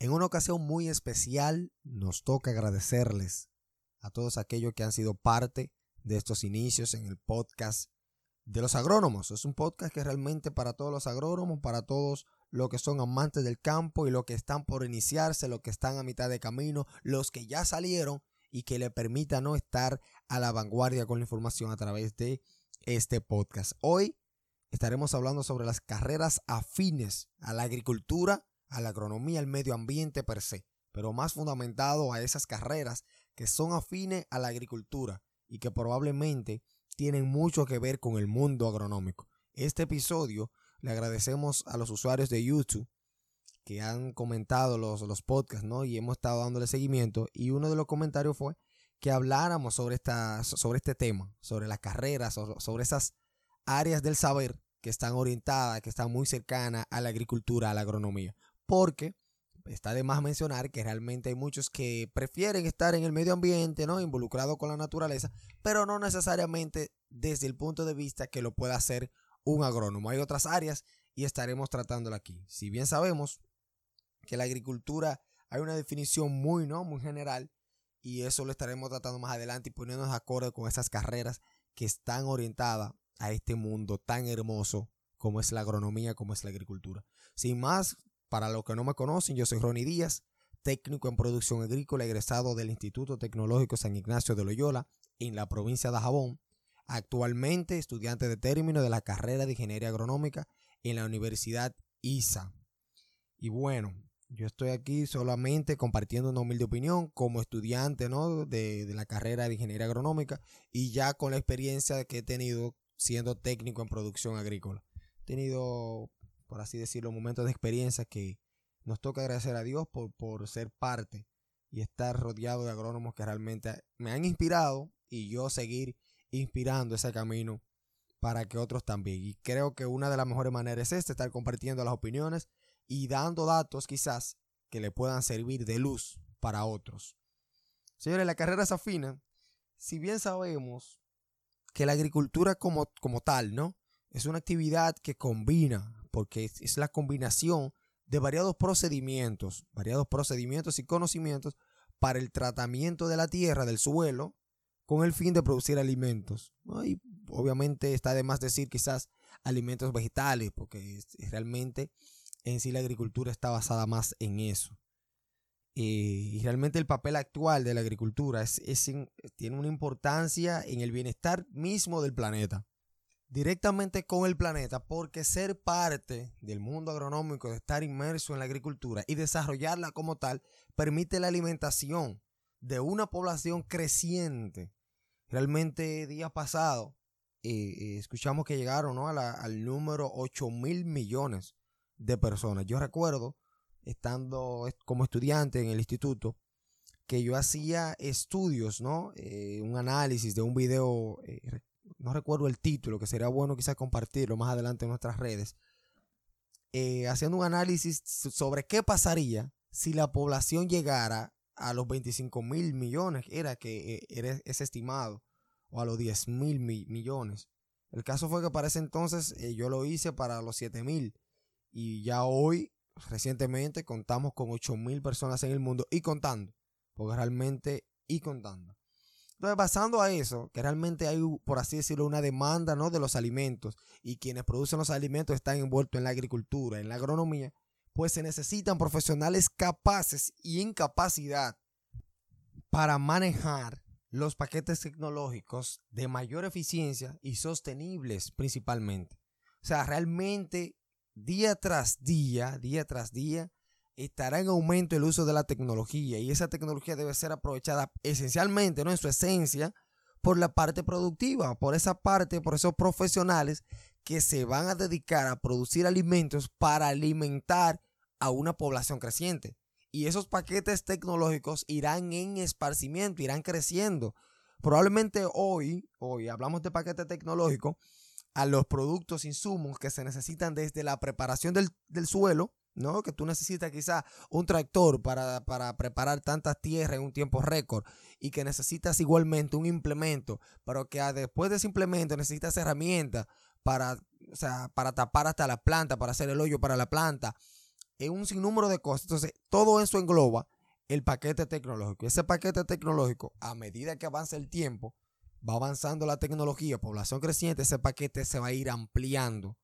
En una ocasión muy especial nos toca agradecerles a todos aquellos que han sido parte de estos inicios en el podcast de los agrónomos. Es un podcast que realmente para todos los agrónomos, para todos los que son amantes del campo y los que están por iniciarse, los que están a mitad de camino, los que ya salieron y que le permita no estar a la vanguardia con la información a través de este podcast. Hoy estaremos hablando sobre las carreras afines a la agricultura, a la agronomía, al medio ambiente per se, pero más fundamentado a esas carreras que son afines a la agricultura y que probablemente tienen mucho que ver con el mundo agronómico. Este episodio le agradecemos a los usuarios de YouTube que han comentado los, los podcasts, ¿no? Y hemos estado dándole seguimiento. Y uno de los comentarios fue que habláramos sobre, esta, sobre este tema, sobre las carreras, sobre esas áreas del saber que están orientadas, que están muy cercanas a la agricultura, a la agronomía. Porque está de más mencionar que realmente hay muchos que prefieren estar en el medio ambiente, ¿no? Involucrado con la naturaleza, pero no necesariamente desde el punto de vista que lo pueda hacer un agrónomo. Hay otras áreas y estaremos tratándola aquí. Si bien sabemos que la agricultura hay una definición muy, ¿no? Muy general y eso lo estaremos tratando más adelante y poniéndonos de acuerdo con esas carreras que están orientadas a este mundo tan hermoso como es la agronomía, como es la agricultura. Sin más, para los que no me conocen, yo soy Ronnie Díaz, técnico en producción agrícola, egresado del Instituto Tecnológico San Ignacio de Loyola en la provincia de Jabón. Actualmente estudiante de término de la carrera de Ingeniería Agronómica en la Universidad ISA. Y bueno, yo estoy aquí solamente compartiendo una humilde opinión como estudiante ¿no? de, de, la carrera de ingeniería agronómica y ya con la experiencia que he tenido siendo técnico en producción agrícola. He tenido, por así decirlo, momentos de experiencia que nos toca agradecer a Dios por, por ser parte y estar rodeado de agrónomos que realmente me han inspirado y yo seguir inspirando ese camino para que otros también. Y creo que una de las mejores maneras es esta, estar compartiendo las opiniones y dando datos quizás que le puedan servir de luz para otros. Señores, la carrera es afina. Si bien sabemos que la agricultura como, como tal, ¿no? Es una actividad que combina, porque es, la combinación de variados procedimientos, variados procedimientos y conocimientos para el tratamiento de la tierra, del suelo, con el fin de producir alimentos. Y obviamente está de más decir quizás alimentos vegetales, porque realmente en sí la agricultura está basada más en eso. y realmente el papel actual de la agricultura tiene una importancia en el bienestar mismo del planeta. Directamente con el planeta, porque ser parte del mundo agronómico, de estar inmerso en la agricultura y desarrollarla como tal, permite la alimentación de una población creciente. Realmente, día pasado, eh, eh, escuchamos que llegaron ¿no? al número 8 mil millones de personas. Yo recuerdo, estando como estudiante en el instituto, que yo hacía estudios, ¿no? Eh, un análisis de un video, no recuerdo el título, que sería bueno quizás compartirlo más adelante en nuestras redes, eh, haciendo un análisis sobre qué pasaría si la población llegara a los 25 mil millones, era que era ese estimado, o a los 10 mil millones. El caso fue que para ese entonces yo lo hice para los 7 mil y ya hoy, recientemente, contamos con 8 mil personas en el mundo y contando, porque realmente y contando. Entonces, basando a eso, que realmente hay, por así decirlo, una demanda ¿no? de los alimentos y quienes producen los alimentos están envueltos en la agricultura, en la agronomía, pues se necesitan profesionales capaces y en capacidad para manejar los paquetes tecnológicos de mayor eficiencia y sostenibles principalmente. O sea, realmente día tras día, día tras día, estará en aumento el uso de la tecnología y esa tecnología debe ser aprovechada esencialmente, ¿no? En su esencia, por la parte productiva, por esa parte, por esos profesionales que se van a dedicar a producir alimentos para alimentar a una población creciente. Y esos paquetes tecnológicos irán en esparcimiento, irán creciendo. Probablemente hoy, hoy hablamos de paquete tecnológico, a los productos, insumos que se necesitan desde la preparación del, suelo, ¿no? Que tú necesitas quizá un tractor para, preparar tantas tierras en un tiempo récord y que necesitas igualmente un implemento, pero que después de ese implemento necesitas herramientas para, para tapar hasta la planta, para hacer el hoyo para la planta. en un sinnúmero de cosas. Entonces, todo eso engloba el paquete tecnológico. Ese paquete tecnológico, a medida que avanza el tiempo, va avanzando la tecnología, población creciente, ese paquete se va a ir ampliando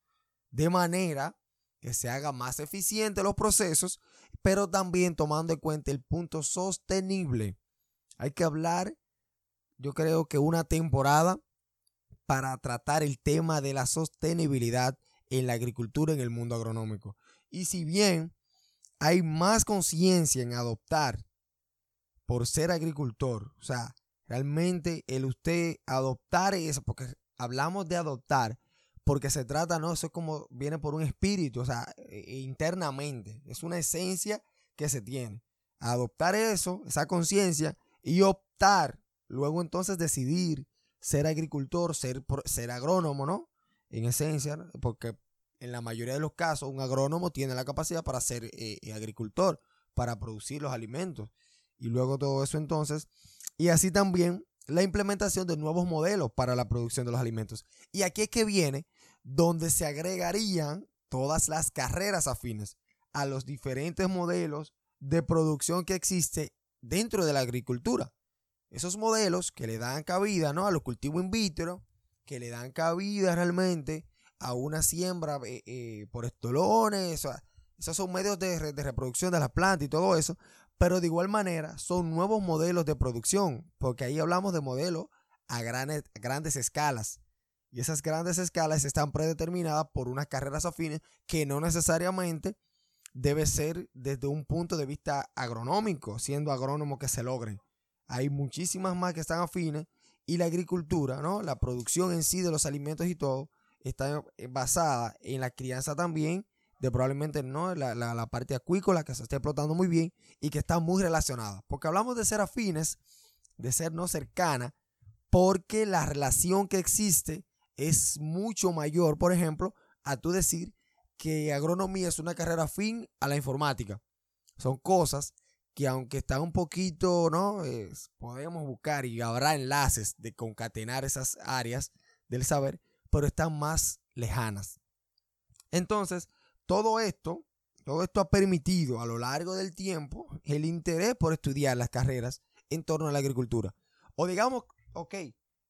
de manera que se haga más eficiente los procesos, pero también tomando en cuenta el punto sostenible. Hay que hablar, yo creo que una temporada para tratar el tema de la sostenibilidad en la agricultura en el mundo agronómico. Y si bien hay más conciencia en adoptar por ser agricultor, o sea, realmente el usted adoptar eso, porque hablamos de adoptar, porque se trata, no, eso es como viene por un espíritu, o sea, e, e, internamente, es una esencia que se tiene. Adoptar eso, esa conciencia y optar, luego entonces decidir ser agricultor, ser, ser agrónomo, ¿no? En esencia, porque en la mayoría de los casos un agrónomo tiene la capacidad para ser eh, eh, agricultor, para producir los alimentos. Y luego todo eso entonces, y así también la implementación de nuevos modelos para la producción de los alimentos. Y aquí es que viene donde se agregarían todas las carreras afines a los diferentes modelos de producción que existe dentro de la agricultura esos modelos que le dan cabida ¿no? a los cultivos in vitro, que le dan cabida realmente a una siembra eh, eh, por estolones, esos son medios de, reproducción de las plantas y todo eso, pero de igual manera son nuevos modelos de producción, porque ahí hablamos de modelos a grandes, grandes escalas. Y esas grandes escalas están predeterminadas por unas carreras afines que no necesariamente debe ser desde un punto de vista agronómico, siendo agrónomo que se logren. Hay muchísimas más que están afines y la agricultura, ¿no? La producción en sí de los alimentos y todo está basada en la crianza también de probablemente no la, la, parte acuícola que se está explotando muy bien y que está muy relacionada. Porque hablamos de ser afines, de ser no cercana, porque la relación que existe es mucho mayor, por ejemplo, a tú decir que agronomía es una carrera afín a la informática. Son cosas que aunque está un poquito, ¿no? podemos buscar y habrá enlaces de concatenar esas áreas del saber, pero están más lejanas. Entonces, todo esto, todo esto ha permitido a lo largo del tiempo el interés por estudiar las carreras en torno a la agricultura. O digamos, ok,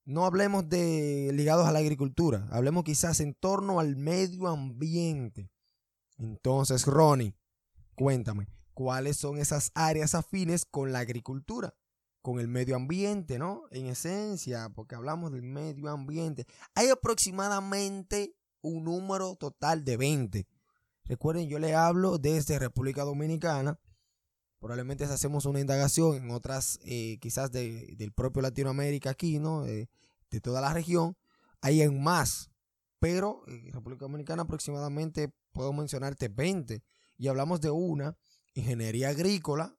no hablemos de ligados a la agricultura, hablemos quizás en torno al medio ambiente. Entonces, Ronnie, cuéntame, cuáles son esas áreas afines con la agricultura, con el medio ambiente, ¿no? En esencia, porque hablamos del medio ambiente. Hay aproximadamente un número total de 20. Recuerden, yo le hablo desde República Dominicana. Probablemente hacemos una indagación en otras, eh, quizás del propio Latinoamérica aquí, ¿no? de toda la región. Hay en más, pero en República Dominicana aproximadamente puedo mencionarte 20. Y hablamos de una ingeniería agrícola,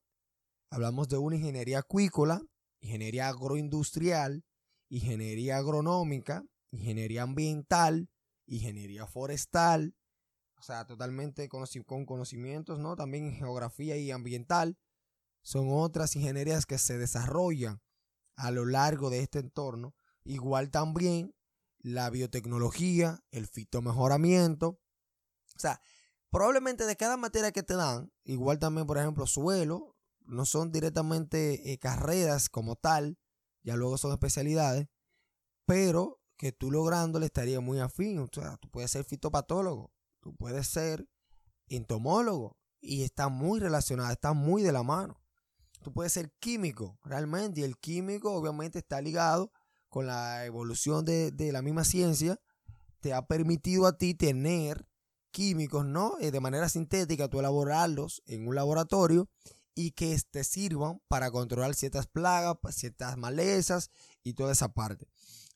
hablamos de una ingeniería acuícola, ingeniería agroindustrial, ingeniería agronómica, ingeniería ambiental, ingeniería forestal, sea, totalmente con conocimientos, ¿no? También geografía y ambiental. Son otras ingenierías que se desarrollan a lo largo de este entorno. Igual también la biotecnología, el fitomejoramiento. O sea, probablemente de cada materia que te dan, igual también, por ejemplo, suelo, no son directamente eh, carreras como tal, ya luego son especialidades, pero que tú lográndole estaría muy afín. O sea, tú puedes ser fitopatólogo, tú puedes ser entomólogo, y está muy relacionada, está muy de la mano. Tú puedes ser químico, realmente, y el químico obviamente está ligado con la evolución de, de la misma ciencia, te ha permitido a ti tener químicos, ¿no? Eh, de manera sintética, tú elaborarlos en un laboratorio y que te sirvan para controlar ciertas plagas, ciertas malezas y toda esa parte.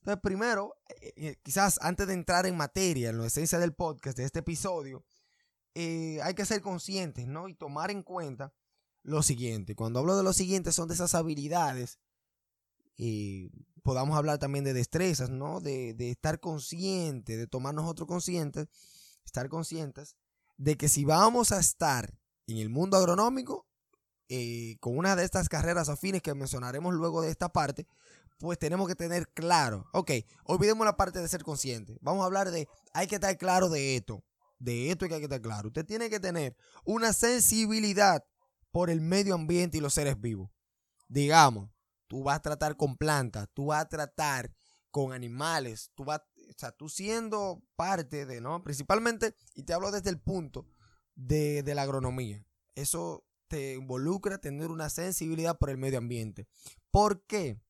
Entonces, primero, eh, eh, quizás antes de entrar en materia, en la esencia del podcast, de este episodio, hay que ser conscientes, ¿no? Y tomar en cuenta lo siguiente. Cuando hablo de lo siguiente, son de esas habilidades. y podamos hablar también de destrezas, ¿no? De, estar consciente, de tomar nosotros conscientes estar conscientes de que si vamos a estar en el mundo agronómico, eh, con una de estas carreras afines que mencionaremos luego de esta parte, pues tenemos que tener claro, ok, olvidemos la parte de ser consciente, vamos a hablar de, hay que estar claro de esto, de esto hay que estar claro. Usted tiene que tener una sensibilidad por el medio ambiente y los seres vivos. Digamos, tú vas a tratar con plantas, tú vas a tratar con animales, tú vas, o sea, tú siendo parte de, ¿no? Principalmente, y te hablo desde el punto de, de la agronomía. Eso te involucra tener una sensibilidad por el medio ambiente. ¿Por qué?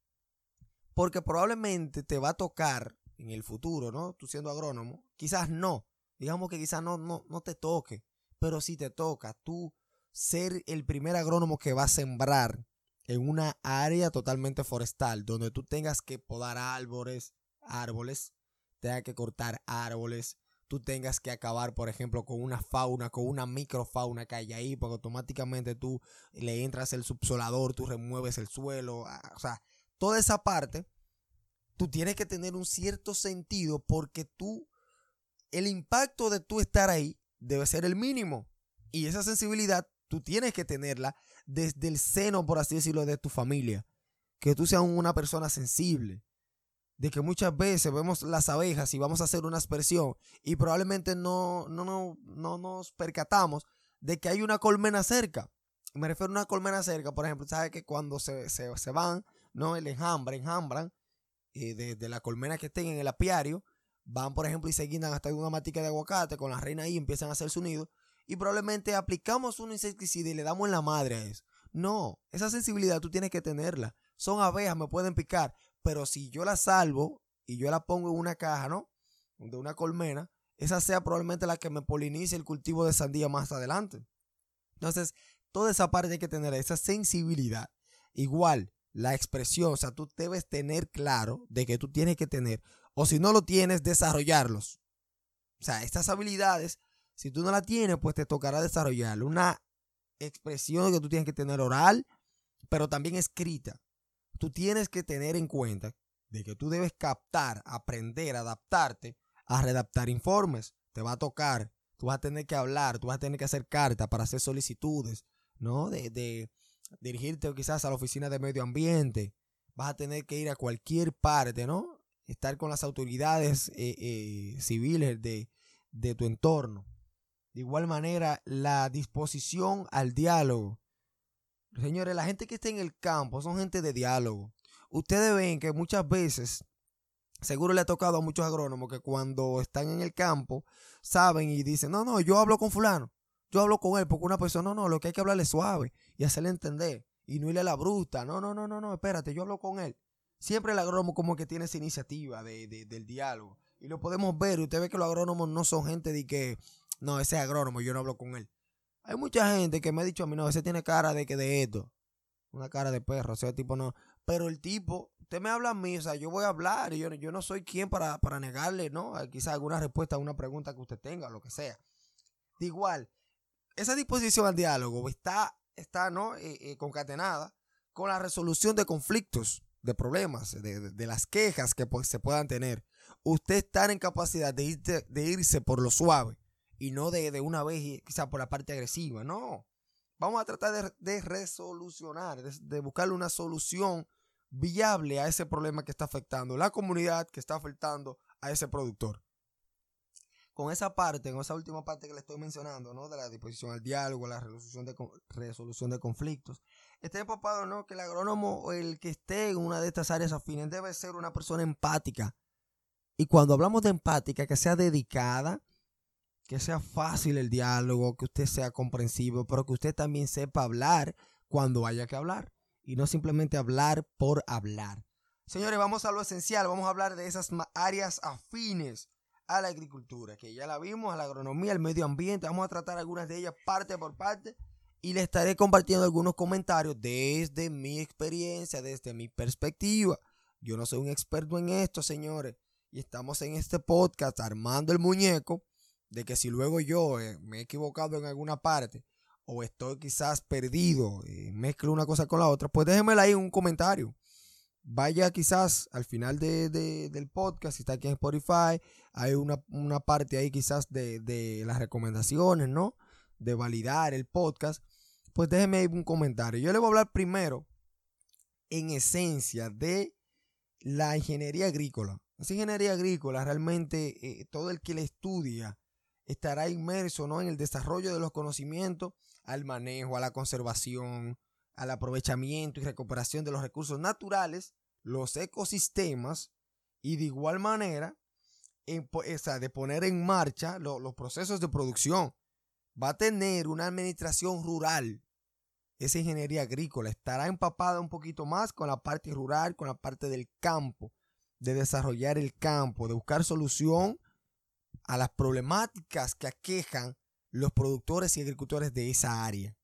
Porque probablemente te va a tocar en el futuro, ¿no? Tú siendo agrónomo, quizás no, digamos que quizás no, no, no te toque, pero si te toca, tú ser el primer agrónomo que va a sembrar en una área totalmente forestal, donde tú tengas que podar árboles, árboles, tengas que cortar árboles, tú tengas que acabar, por ejemplo, con una fauna, con una microfauna que hay ahí, porque automáticamente tú le entras el subsolador, tú remueves el suelo, ah, o sea, toda esa parte tú tienes que tener un cierto sentido porque tú, el impacto de tú estar ahí debe ser el mínimo. Y esa sensibilidad tú tienes que tenerla desde el seno, por así decirlo, de tu familia. Que tú seas una persona sensible. De que muchas veces vemos las abejas y vamos a hacer una aspersión y probablemente no, no, no, no nos percatamos de que hay una colmena cerca. Me refiero a una colmena cerca, por ejemplo, sabes que cuando se, se, se van, ¿no? El enjambre, enjambran, eh, de, la colmena que estén en el apiario, van, por ejemplo, y se guindan hasta una matica de aguacate con la reina ahí, empiezan a hacer su nido, y probablemente aplicamos un insecticida y le damos en la madre a eso. No, esa sensibilidad tú tienes que tenerla. Son abejas, me pueden picar, pero si yo la salvo y yo la pongo en una caja, ¿no? De una colmena, esa sea probablemente la que me polinice el cultivo de sandía más adelante. Entonces, toda esa parte hay que tener, esa sensibilidad. Igual, la expresión, o sea, tú debes tener claro de que tú tienes que tener, o si no lo tienes, desarrollarlos. O sea, estas habilidades, si tú no las tienes, pues te tocará desarrollarlo. Una expresión que tú tienes que tener oral, pero también escrita. Tú tienes que tener en cuenta de que tú debes captar, aprender, adaptarte a redactar informes. Te va a tocar, tú vas a tener que hablar, tú vas a tener que hacer cartas para hacer solicitudes, ¿no? De, de, dirigirte quizás a la oficina de medio ambiente, vas a tener que ir a cualquier parte, ¿no? Estar con las autoridades eh, eh, civiles de, de tu entorno. De igual manera, la disposición al diálogo. Señores, la gente que está en el campo son gente de diálogo. Ustedes ven que muchas veces, seguro le ha tocado a muchos agrónomos que cuando están en el campo, saben y dicen, no, no, yo hablo con fulano. Yo hablo con él porque una persona, no, no, lo que hay que hablarle suave y hacerle entender y no irle a la bruta. No, no, no, no, no, espérate, yo hablo con él. Siempre el agrónomo como que tiene esa iniciativa de, del diálogo. Y lo podemos ver. Usted ve que los agrónomos no son gente de que, no, ese es agrónomo, yo no hablo con él. Hay mucha gente que me ha dicho a mí, no, ese tiene cara de que de esto. Una cara de perro, o sea, tipo no. Pero el tipo, usted me habla a mí, o sea, yo voy a hablar y yo, yo no soy quien para, para negarle, ¿no? Quizás alguna respuesta a una pregunta que usted tenga, o lo que sea. De igual, esa disposición al diálogo está, está ¿no? Eh, eh, concatenada con la resolución de conflictos, de problemas, de, las quejas que pues, se puedan tener. Usted está en capacidad de, irse, de irse por lo suave y no de, una vez quizá por la parte agresiva. No. Vamos a tratar de, resolucionar, de, de buscarle una solución viable a ese problema que está afectando la comunidad, que está afectando a ese productor con esa parte, con esa última parte que le estoy mencionando, ¿no? De la disposición al diálogo, la resolución de, resolución de conflictos, está empapado, ¿no? Que el agrónomo o el que esté en una de estas áreas afines debe ser una persona empática. Y cuando hablamos de empática, que sea dedicada, que sea fácil el diálogo, que usted sea comprensivo, pero que usted también sepa hablar cuando haya que hablar. Y no simplemente hablar por hablar. Señores, vamos a lo esencial, vamos a hablar de esas áreas afines a la agricultura, que ya la vimos, a la agronomía, al medio ambiente. Vamos a tratar algunas de ellas parte por parte y les estaré compartiendo algunos comentarios desde mi experiencia, desde mi perspectiva. Yo no soy un experto en esto, señores, y estamos en este podcast armando el muñeco de que si luego yo eh, me he equivocado en alguna parte o estoy quizás perdido, mezclo una cosa con la otra, pues déjenmela ahí en un comentario vaya quizás al final del podcast, si está aquí en Spotify, hay una, parte ahí quizás de, las recomendaciones, ¿no? De validar el podcast. Pues déjeme ahí un comentario. Yo le voy a hablar primero, en esencia, de la ingeniería agrícola. Esa ingeniería agrícola realmente, eh, todo el que la estudia, estará inmerso ¿no? en el desarrollo de los conocimientos, al manejo, a la conservación, al aprovechamiento y recuperación de los recursos naturales, los ecosistemas y de igual manera de poner en marcha los procesos de producción. Va a tener una administración rural. Esa ingeniería agrícola estará empapada un poquito más con la parte rural, con la parte del campo, de desarrollar el campo, de buscar solución a las problemáticas que aquejan los productores y agricultores de esa área.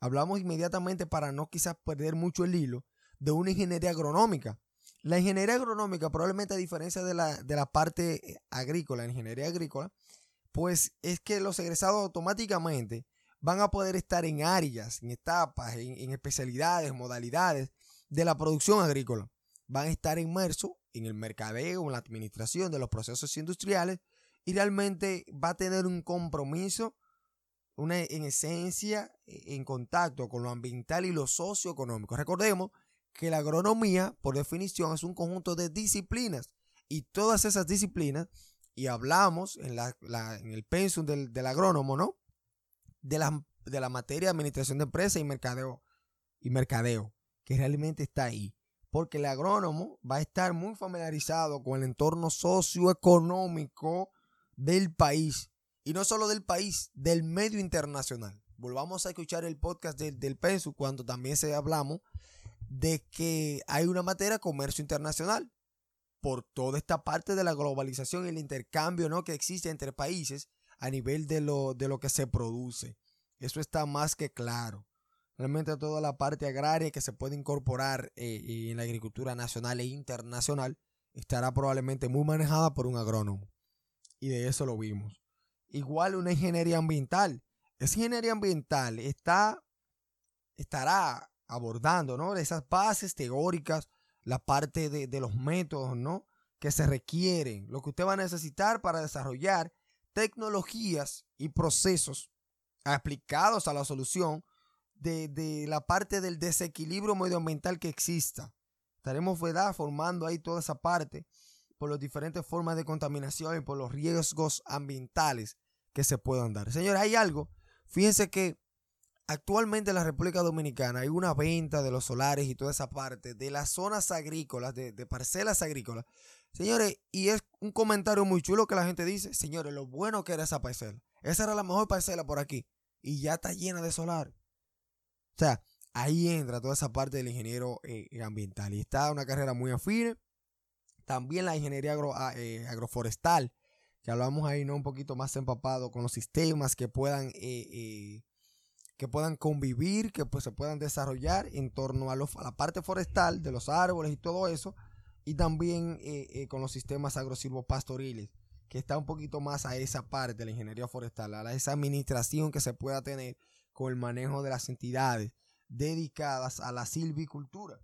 Hablamos inmediatamente para no quizás perder mucho el hilo de una ingeniería agronómica. La ingeniería agronómica, probablemente a diferencia de la, de la parte eh, agrícola, la ingeniería agrícola, pues es que los egresados automáticamente van a poder estar en áreas, en etapas, en, en especialidades, modalidades de la producción agrícola. Van a estar inmersos en el mercadeo, en la administración de los procesos industriales y realmente va a tener un compromiso, una en esencia, e, en contacto con lo ambiental y lo socioeconómico. Recordemos que la agronomía, por definición, es un conjunto de disciplinas y todas esas disciplinas, y hablamos en, la, en el pensum del, agrónomo, ¿no? De la, de la materia de administración de empresas y mercadeo, y mercadeo, que realmente está ahí. Porque el agrónomo va a estar muy familiarizado con el entorno socioeconómico del país. Y no solo del país, del medio internacional. Volvamos a escuchar el podcast del, del PENSU cuando también se hablamos de que hay una materia de comercio internacional por toda esta parte de la globalización y el intercambio ¿no? que existe entre países a nivel de lo, de lo que se produce. Eso está más que claro. Realmente toda la parte agraria que se puede incorporar eh, en la agricultura nacional e internacional estará probablemente muy manejada por un agrónomo. Y de eso lo vimos. Igual una ingeniería ambiental. Esa ingeniería ambiental está, estará abordando, ¿no? Esas bases teóricas, la parte de, los métodos, ¿no? Que se requieren, lo que usted va a necesitar para desarrollar tecnologías y procesos aplicados a la solución de, la parte del desequilibrio medioambiental que exista. Estaremos formando ahí toda esa parte por las diferentes formas de contaminación y por los riesgos ambientales que se puedan dar. Señores, hay algo. Fíjense que Actualmente en la República Dominicana hay una venta de los solares y toda esa parte de las zonas agrícolas, de, parcelas agrícolas. Señores, y es un comentario muy chulo que la gente dice, señores, lo bueno que era esa parcela. Esa era la mejor parcela por aquí. Y ya está llena de solar. O sea, ahí entra toda esa parte del ingeniero eh, ambiental. Y está una carrera muy afín. También la ingeniería ah, eh, agroforestal, que hablamos ahí, ¿no? Un poquito más empapado con los sistemas que puedan eh, que puedan convivir, que pues se puedan desarrollar en torno a, la parte forestal de los árboles y todo eso, y también eh, eh, con los sistemas agrosilvopastoriles, que está un poquito más a esa parte de la ingeniería forestal, a esa administración que se pueda tener con el manejo de las entidades dedicadas a la silvicultura.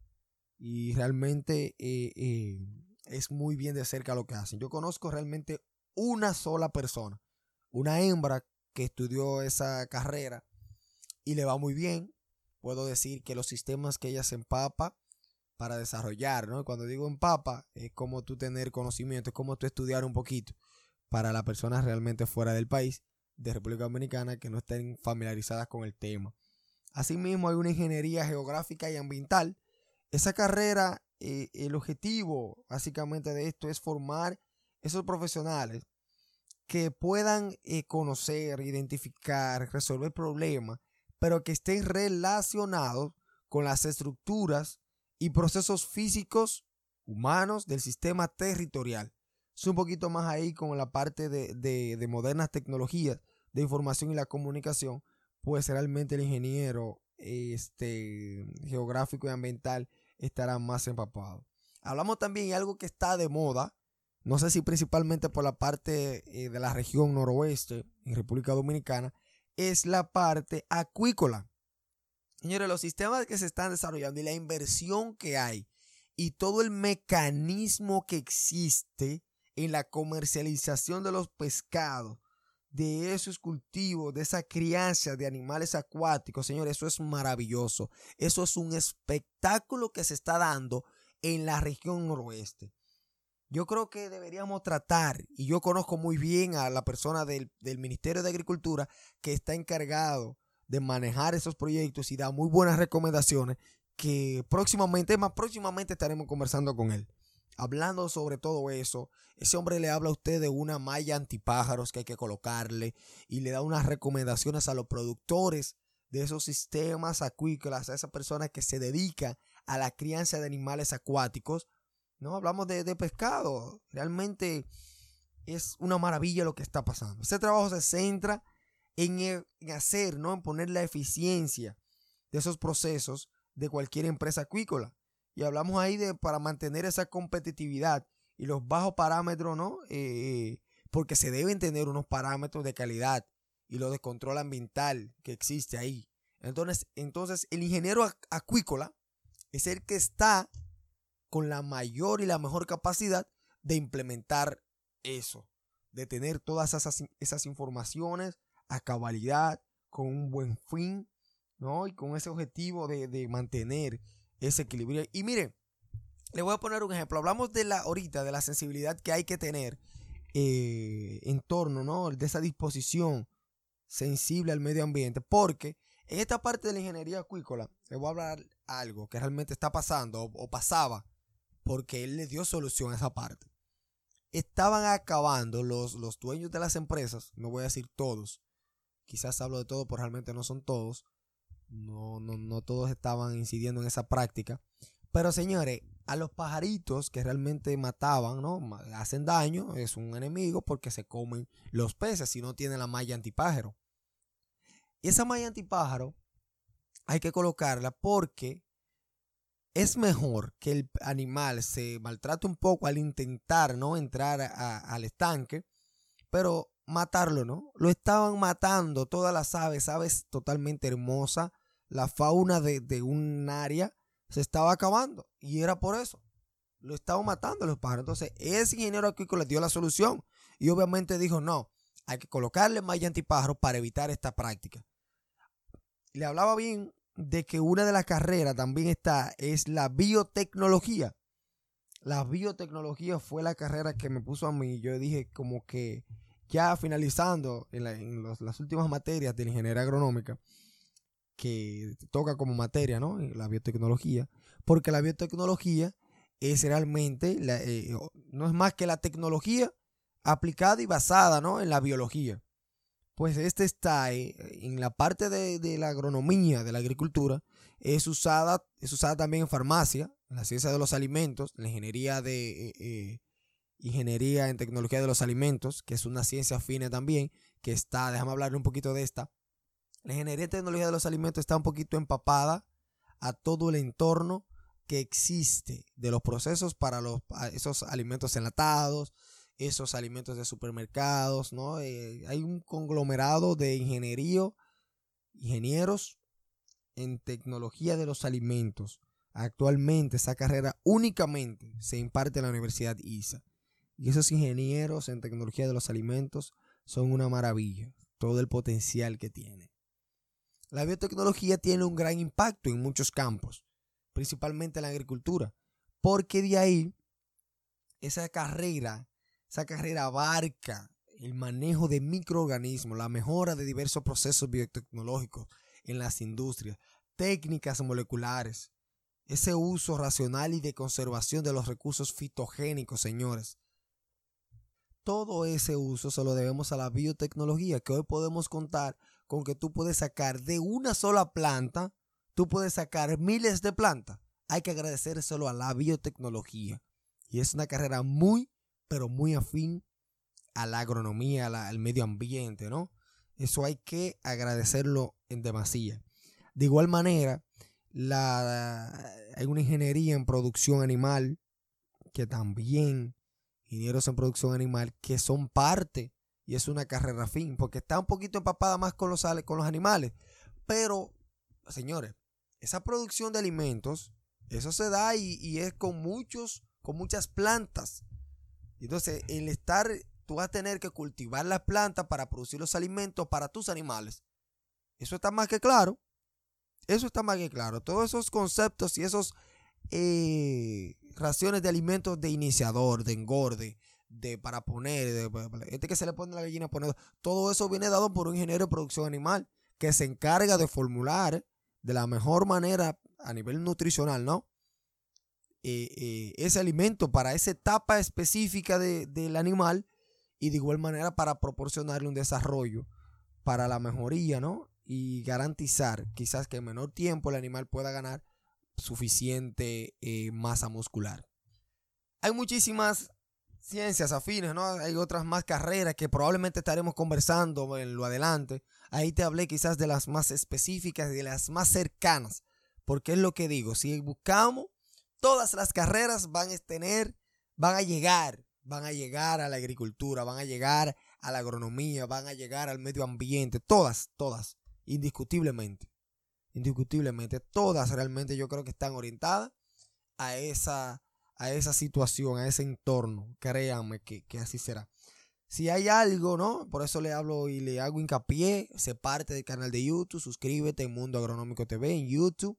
Y realmente eh, es muy bien de cerca lo que hacen. Yo conozco realmente una sola persona, una hembra que estudió esa carrera y le va muy bien. Puedo decir que los sistemas que ella se empapa para desarrollar, ¿no? Cuando digo empapa, es como tú tener conocimiento, es como tú estudiar un poquito para las personas realmente fuera del país, de República Dominicana, que no estén familiarizadas con el tema. Asimismo, hay una ingeniería geográfica y ambiental. Esa carrera, eh, el objetivo básicamente de esto es formar esos profesionales que puedan eh, conocer, identificar, resolver problemas pero que estén relacionados con las estructuras y procesos físicos humanos del sistema territorial. Es un poquito más ahí con la parte de, modernas tecnologías de información y la comunicación, pues realmente el ingeniero este, geográfico y ambiental estará más empapado. Hablamos también de algo que está de moda, no sé si principalmente por la parte eh, de la región noroeste en República Dominicana, es la parte acuícola. Señores, los sistemas que se están desarrollando y la inversión que hay y todo el mecanismo que existe en la comercialización de los pescados, de esos cultivos, de esa crianza de animales acuáticos, señores, eso es maravilloso. Eso es un espectáculo que se está dando en la región noroeste. Yo creo que deberíamos tratar, y yo conozco muy bien a la persona del, del Ministerio de Agricultura que está encargado de manejar esos proyectos y da muy buenas recomendaciones que próximamente, más próximamente estaremos conversando con él. Hablando sobre todo eso, ese hombre le habla a usted de una malla antipájaros que hay que colocarle y le da unas recomendaciones a los productores de esos sistemas acuícolas, a esas personas que se dedican a la crianza de animales acuáticos. No hablamos de, de pescado, realmente es una maravilla lo que está pasando. Este trabajo se centra en, hacer, ¿no? En poner la eficiencia de esos procesos de cualquier empresa acuícola. Y hablamos ahí de para mantener esa competitividad y los bajos parámetros, ¿no? Eh, porque se deben tener unos parámetros de calidad y lo de control ambiental que existe ahí. Entonces, entonces el ingeniero acuícola es el que está con la mayor y la mejor capacidad de implementar eso, de tener todas esas, esas informaciones a cabalidad, con un buen fin, ¿no? Y con ese objetivo de, mantener ese equilibrio. Y miren, le voy a poner un ejemplo. Hablamos de la ahorita, de la sensibilidad que hay que tener eh, en torno, ¿no? De esa disposición sensible al medio ambiente. Porque en esta parte de la ingeniería acuícola, le voy a hablar algo que realmente está pasando o pasaba, porque él le dio solución a esa parte. Estaban acabando los, los dueños de las empresas, no voy a decir todos, quizás hablo de todo, pero realmente no son todos. No, no, no todos estaban incidiendo en esa práctica. Pero señores, a los pajaritos que realmente mataban, ¿no? Hacen daño, es un enemigo porque se comen los peces si no tienen la malla antipájaro. Y esa malla antipájaro hay que colocarla porque es mejor que el animal se maltrate un poco al intentar, ¿no? Entrar al estanque, pero matarlo, ¿no? Lo estaban matando todas las aves, aves totalmente hermosas. La fauna de, un área se estaba acabando y era por eso. Lo estaban matando los pájaros. Entonces, ese ingeniero acuícola dio la solución y obviamente dijo, no, hay que colocarle malla antipájaro para evitar esta práctica. Le hablaba bien de que una de las carreras también está, es la biotecnología. La biotecnología fue la carrera que me puso a mí. Yo dije como que ya finalizando en, las últimas materias de ingeniería agronómica, que toca como materia, ¿no? La biotecnología, porque la biotecnología es realmente, eh, no es más que la tecnología aplicada y basada, ¿no? En la biología. Pues este está eh, en la parte de, la agronomía, de la agricultura, es usada, es usada también en farmacia, en la ciencia de los alimentos, en la ingeniería de eh, Ingeniería en Tecnología de los Alimentos, que es una ciencia fina también, que está, déjame hablar un poquito de esta. La Ingeniería en Tecnología de los Alimentos está un poquito empapada a todo el entorno que existe de los procesos para los, esos alimentos enlatados, esos alimentos de supermercados, ¿no? Eh, hay un conglomerado de ingeniería, ingenieros en tecnología de los alimentos. Actualmente esa carrera únicamente se imparte en la Universidad ISA. Y esos ingenieros en tecnología de los alimentos son una maravilla, todo el potencial que tienen. La biotecnología tiene un gran impacto en muchos campos, principalmente en la agricultura, porque de ahí esa carrera, esa carrera abarca el manejo de microorganismos, la mejora de diversos procesos biotecnológicos en las industrias, técnicas moleculares, ese uso racional y de conservación de los recursos fitogénicos, señores, todo ese uso se lo debemos a la biotecnología, que hoy podemos contar con que tú puedes sacar de una sola planta, tú puedes sacar miles de plantas. Hay que agradecérselo a la biotecnología. Y es una carrera muy, pero muy afín a la agronomía, al medio ambiente, ¿no? Eso hay que agradecerlo en demasía. De igual manera, la, hay una ingeniería en producción animal que también ingenieros en producción animal que son parte y es una carrera fin, porque está un poquito empapada más con los, con los animales. Pero, señores, esa producción de alimentos, eso se da y, es con muchos, con muchas plantas. Entonces, el estar, tú vas a tener que cultivar las plantas para producir los alimentos para tus animales. Eso está más que claro. Eso está más que claro. Todos esos conceptos y esos eh, raciones de alimentos de iniciador, de engorde, de para poner, de, este que se le pone la gallina poner, todo eso viene dado por un ingeniero de producción animal que se encarga de formular de la mejor manera a nivel nutricional, ¿no? Eh, eh, ese alimento para esa etapa específica del animal y de igual manera para proporcionarle un desarrollo para la mejoría, ¿no? Y garantizar quizás que en menor tiempo el animal pueda ganar suficiente eh, masa muscular. Hay muchísimas ciencias afines, ¿no? Hay otras más carreras que probablemente estaremos conversando en lo adelante. Ahí te hablé quizás de las más específicas, de las más cercanas, porque es lo que digo, si buscamos, todas las carreras van a tener, van a llegar, van a llegar a la agricultura, van a llegar a la agronomía, van a llegar al medio ambiente, todas, todas, indiscutiblemente, indiscutiblemente, todas realmente yo creo que están orientadas a esa a esa situación, a ese entorno. Créanme que, así será. Si hay algo, ¿no? Por eso le hablo y le hago hincapié. Se parte del canal de YouTube. Suscríbete en Mundo Agronómico TV en YouTube.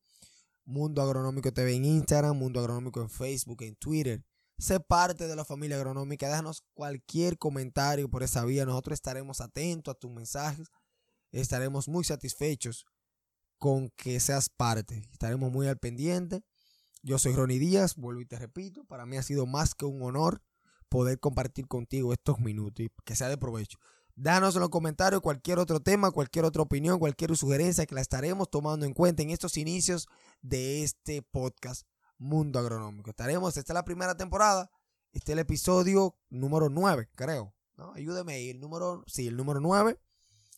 Mundo Agronómico TV en Instagram. Mundo Agronómico en Facebook, en Twitter. Sé parte de la familia agronómica. Déjanos cualquier comentario por esa vía. Nosotros estaremos atentos a tus mensajes. Estaremos muy satisfechos con que seas parte. Estaremos muy al pendiente. Yo soy Ronnie Díaz, vuelvo y te repito, para mí ha sido más que un honor poder compartir contigo estos minutos y que sea de provecho. Danos en los comentarios cualquier otro tema, cualquier otra opinión, cualquier sugerencia que la estaremos tomando en cuenta en estos inicios de este podcast Mundo Agronómico. Estaremos, esta es la primera temporada, este es el episodio número 9, creo. Ayúdeme, el número, sí, el número 9.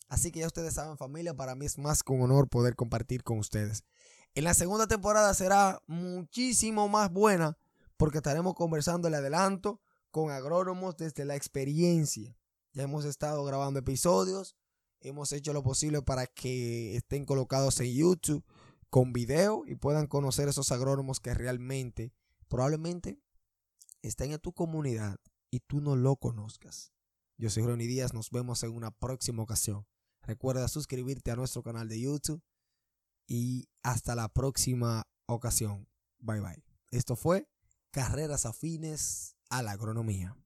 Así que ya ustedes saben, familia, para mí es más que un honor poder compartir con ustedes. En la segunda temporada será muchísimo más buena porque estaremos conversando el adelanto con agrónomos desde la experiencia. Ya hemos estado grabando episodios, hemos hecho lo posible para que estén colocados en YouTube con video y puedan conocer esos agrónomos que realmente, probablemente, estén en tu comunidad y tú no lo conozcas. Yo soy Ronnie Díaz, nos vemos en una próxima ocasión. Recuerda suscribirte a nuestro canal de YouTube y hasta la próxima ocasión. Bye bye. Esto fue Carreras Afines a la Agronomía.